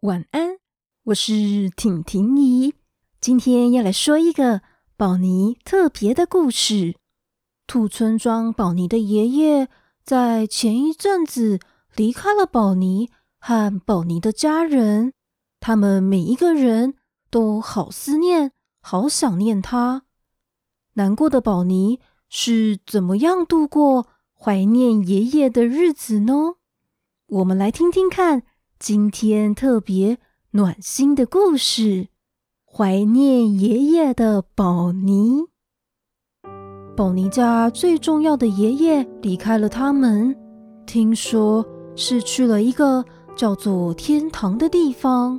晚安，我是婷婷姨。今天要来说一个宝妮特别的故事。兔村庄宝妮的爷爷在前一阵子离开了宝妮和宝妮的家人，他们每一个人都好思念、好想念他。难过的宝妮是怎么样度过怀念爷爷的日子呢？我们来听听看。今天特别暖心的故事，怀念爷爷的宝妮。宝妮家最重要的爷爷离开了他们，听说是去了一个叫做天堂的地方。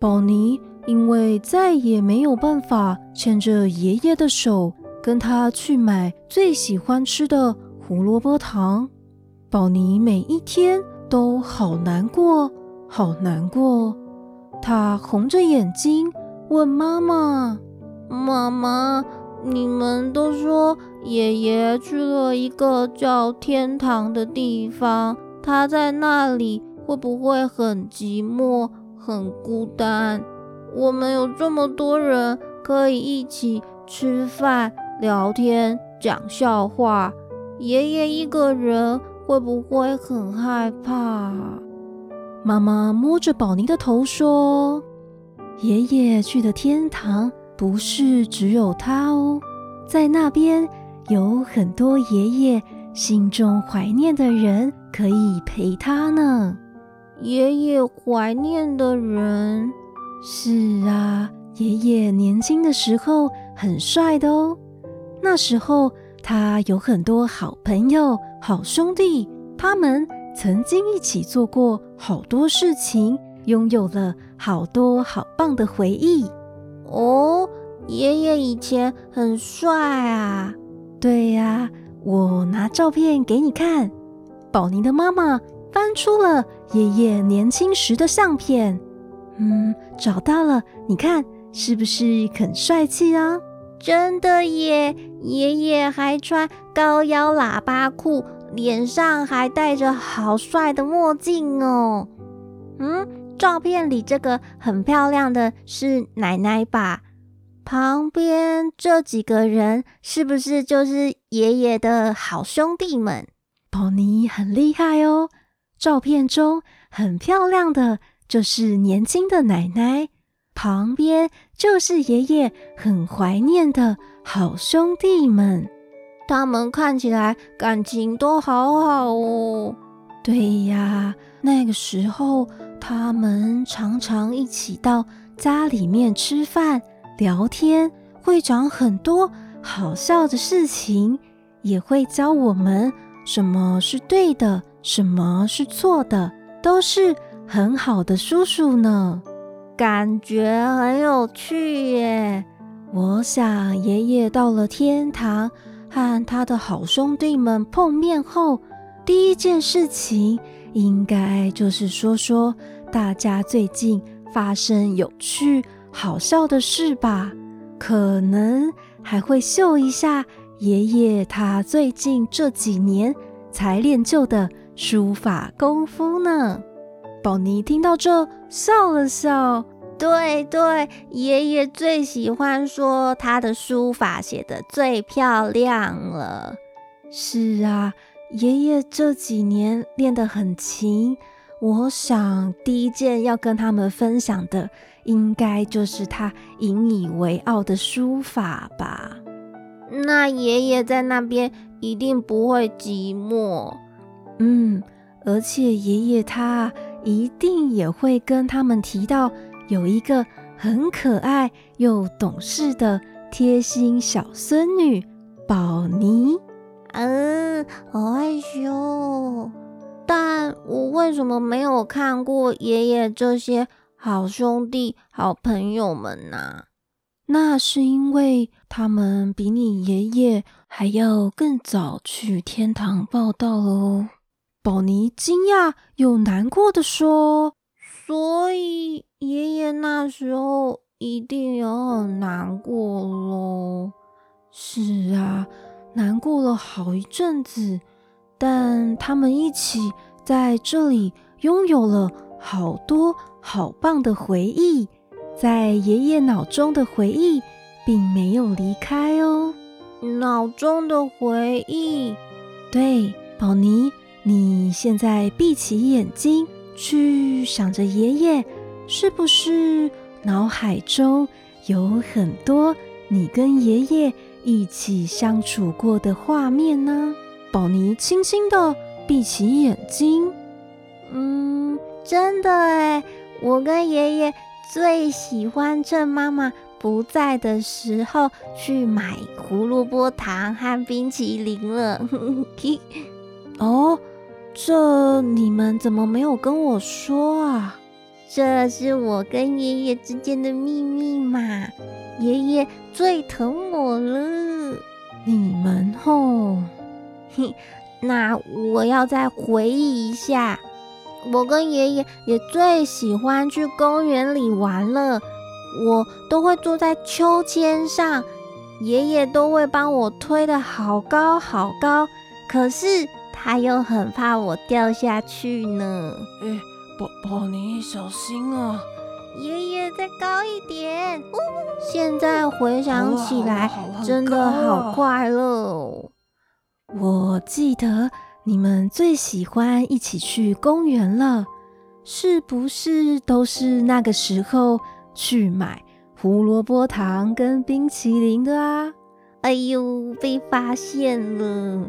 宝妮因为再也没有办法牵着爷爷的手，跟他去买最喜欢吃的胡萝卜糖，宝妮每一天。都好难过，好难过。他红着眼睛问妈妈：“妈妈，你们都说爷爷去了一个叫天堂的地方，他在那里会不会很寂寞、很孤单？我们有这么多人可以一起吃饭、聊天、讲笑话，爷爷一个人。”会不会很害怕？妈妈摸着宝妮的头说：“爷爷去的天堂不是只有他哦，在那边有很多爷爷心中怀念的人可以陪他呢。”爷爷怀念的人？是啊，爷爷年轻的时候很帅的哦，那时候。他有很多好朋友、好兄弟，他们曾经一起做过好多事情，拥有了好多好棒的回忆。哦，爷爷以前很帅啊！对呀，我拿照片给你看。宝妮的妈妈翻出了爷爷年轻时的相片，嗯，找到了，你看是不是很帅气啊？真的耶！爷爷还穿高腰喇叭裤，脸上还戴着好帅的墨镜哦。嗯，照片里这个很漂亮的是奶奶吧？旁边这几个人是不是就是爷爷的好兄弟们？宝妮很厉害哦！照片中很漂亮的就是年轻的奶奶。旁边就是爷爷很怀念的好兄弟们，他们看起来感情都好好哦。对呀，那个时候他们常常一起到家里面吃饭、聊天，会讲很多好笑的事情，也会教我们什么是对的，什么是错的，都是很好的叔叔呢。感觉很有趣耶！我想爷爷到了天堂，和他的好兄弟们碰面后，第一件事情应该就是说说大家最近发生有趣、好笑的事吧。可能还会秀一下爷爷他最近这几年才练就的书法功夫呢。宝妮听到这，笑了笑。对对，爷爷最喜欢说他的书法写得最漂亮了。是啊，爷爷这几年练得很勤。我想第一件要跟他们分享的，应该就是他引以为傲的书法吧。那爷爷在那边一定不会寂寞。嗯。而且爷爷他一定也会跟他们提到，有一个很可爱又懂事的贴心小孙女宝妮。嗯，好害羞。但我为什么没有看过爷爷这些好兄弟、好朋友们呢？那是因为他们比你爷爷还要更早去天堂报道了哦。宝妮惊讶又难过的说：“所以爷爷那时候一定也很难过喽。”“是啊，难过了好一阵子。但他们一起在这里拥有了好多好棒的回忆，在爷爷脑中的回忆并没有离开哦。脑中的回忆，对，宝妮，你现在闭起眼睛，去想着爷爷，是不是脑海中有很多你跟爷爷一起相处过的画面呢？宝妮轻轻地闭起眼睛，嗯，真的诶，我跟爷爷最喜欢趁妈妈不在的时候去买胡萝卜糖和冰淇淋了。哦，这你们怎么没有跟我说啊？这是我跟爷爷之间的秘密嘛。爷爷最疼我了。你们吼，嘿，那我要再回忆一下。我跟爷爷也最喜欢去公园里玩了。我都会坐在秋千上，爷爷都会帮我推得好高好高，可是他又很怕我掉下去呢。哎，宝宝，你小心啊！爷爷再高一点。现在回想起来，真的好快乐哦。我记得你们最喜欢一起去公园了，是不是都是那个时候？去买胡萝卜糖跟冰淇淋的啊！哎呦，被发现了！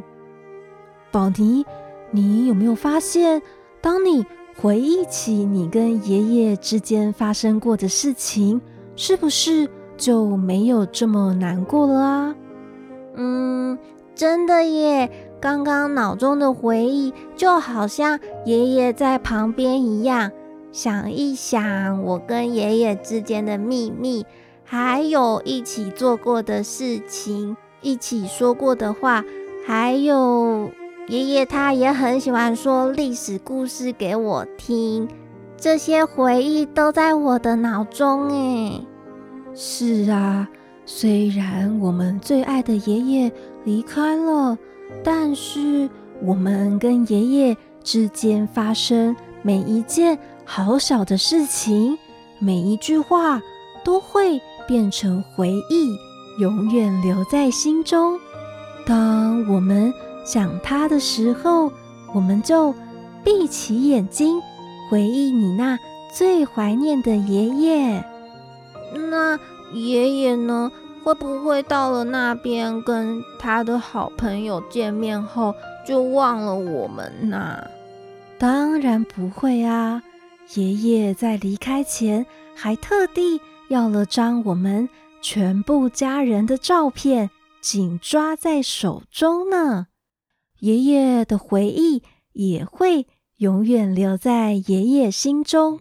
宝妮，你有没有发现，当你回忆起你跟爷爷之间发生过的事情，是不是就没有这么难过了啊？嗯，真的耶！刚刚脑中的回忆就好像爷爷在旁边一样。想一想，我跟爷爷之间的秘密，还有一起做过的事情，一起说过的话，还有爷爷他也很喜欢说历史故事给我听，这些回忆都在我的脑中。哎，是啊，虽然我们最爱的爷爷离开了，但是我们跟爷爷之间发生每一件。好小的事情，每一句话都会变成回忆，永远留在心中。当我们想他的时候，我们就闭起眼睛，回忆你那最怀念的爷爷。那爷爷呢？会不会到了那边跟他的好朋友见面后，就忘了我们呢？当然不会啊。爷爷在离开前还特地要了张我们全部家人的照片，紧抓在手中呢。爷爷的回忆也会永远留在爷爷心中，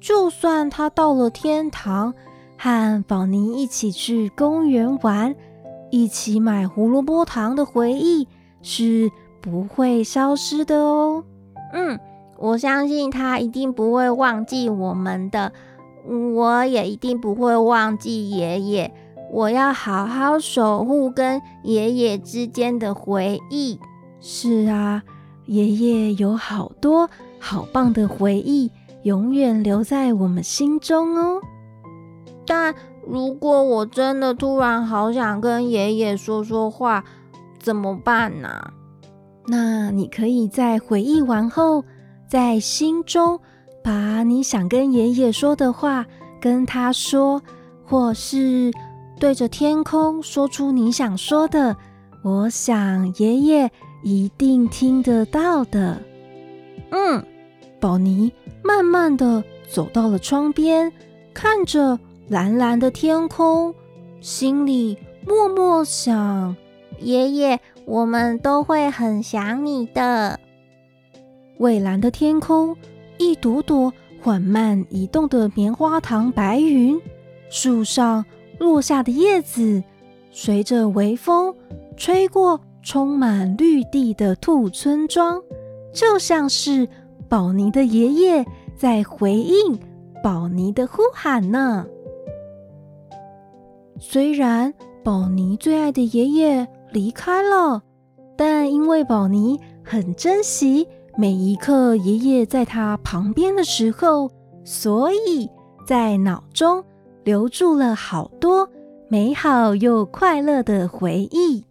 就算他到了天堂，和宝妮一起去公园玩，一起买胡萝卜糖的回忆是不会消失的哦。嗯。我相信他一定不会忘记我们的，我也一定不会忘记爷爷。我要好好守护跟爷爷之间的回忆。是啊，爷爷有好多好棒的回忆，永远留在我们心中哦。但如果我真的突然好想跟爷爷说说话，怎么办呢？那你可以在回忆完后。在心中把你想跟爷爷说的话跟他说，或是对着天空说出你想说的，我想爷爷一定听得到的。嗯，宝妮慢慢的走到了窗边，看着蓝蓝的天空，心里默默想：爷爷，我们都会很想你的。蔚蓝的天空，一朵朵缓慢移动的棉花糖白云，树上落下的叶子，随着微风吹过充满绿地的兔村庄，就像是宝妮的爷爷在回应宝妮的呼喊呢。虽然宝妮最爱的爷爷离开了，但因为宝妮很珍惜。每一刻，爷爷在他旁边的时候，所以在脑中留住了好多美好又快乐的回忆。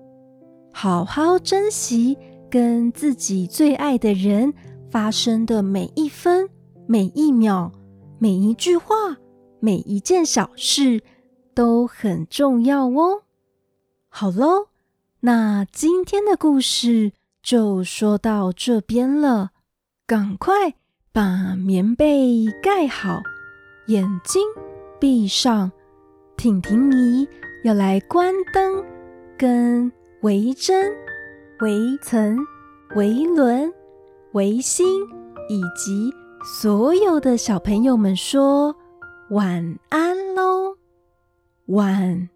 好好珍惜跟自己最爱的人发生的每一分、每一秒、每一句话、每一件小事都很重要哦。好喽，那今天的故事就说到这边了。赶快把棉被盖好，眼睛闭上。婷婷姨要来关灯，跟维珍、维曾、维伦、维新以及所有的小朋友们说晚安喽，晚。